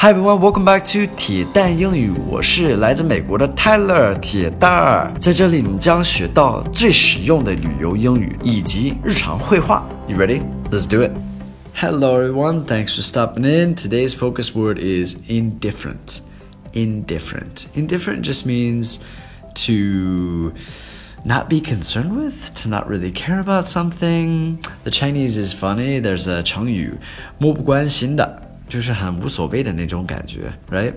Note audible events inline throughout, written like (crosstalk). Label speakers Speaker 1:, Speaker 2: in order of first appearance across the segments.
Speaker 1: Hi everyone, welcome back to 铁蛋英语。我是来自美国的 Tyler 铁蛋儿，在这里你将学到最实用的旅游英语以及日常会话。You ready? Let's do it. Hello everyone, thanks for stopping in. Today's focus word is indifferent. Indifferent. Indifferent just means to not be concerned with, to not really care about something. The Chinese is funny. There's a 成语，漠不关心的。就是很无所谓的那种感觉，right?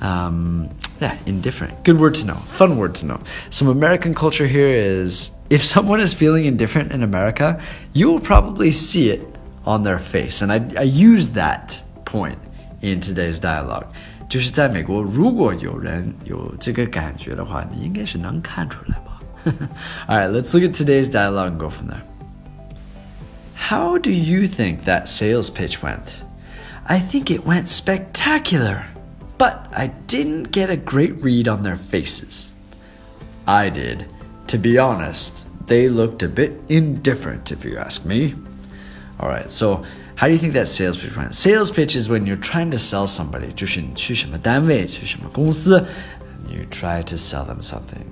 Speaker 1: Um, yeah, indifferent. Good word to know. Fun word to know. Some American culture here is if someone is feeling indifferent in America, you will probably see it on their face. And I, I use that point in today's dialogue. 就是在美国，如果有人有这个感觉的话，你应该是能看出来吧。(laughs) All right, let's look at today's dialogue and go from there. How do you think that sales pitch went? I think it went spectacular, but I didn't get a great read on their faces. I did. To be honest, they looked a bit indifferent, if you ask me. All right, so how do you think that sales pitch went? Sales pitch is when you're trying to sell somebody. you try to sell them something.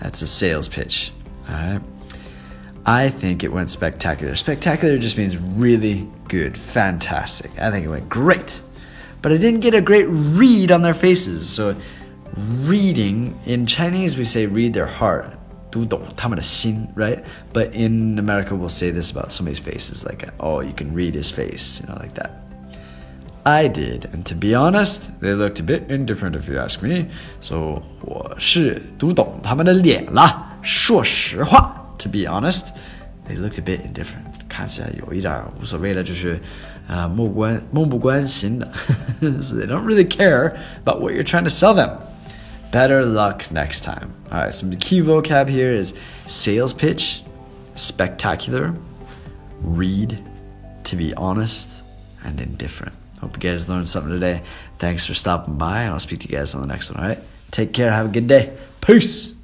Speaker 1: That's a sales pitch. All right. I think it went spectacular. Spectacular just means really good, fantastic. I think it went great. But I didn't get a great read on their faces. So, reading, in Chinese we say read their heart. 读懂他们的心, right? But in America we'll say this about somebody's faces, like, oh, you can read his face, you know, like that. I did, and to be honest, they looked a bit indifferent if you ask me. So 我是读懂他们的脸了。说实话。 to be honest, they looked a bit indifferent. 看起来有一点无所谓的，就是呃漠关漠不关心的。so they (laughs) don't really care about what you're trying to sell them. Better luck next time. All right, some key vocab here is sales pitch, spectacular, read, to be honest, and indifferent. Hope you guys learned something today. Thanks for stopping by, and I'll speak to you guys on the next one. All right, take care. Have a good day. Peace.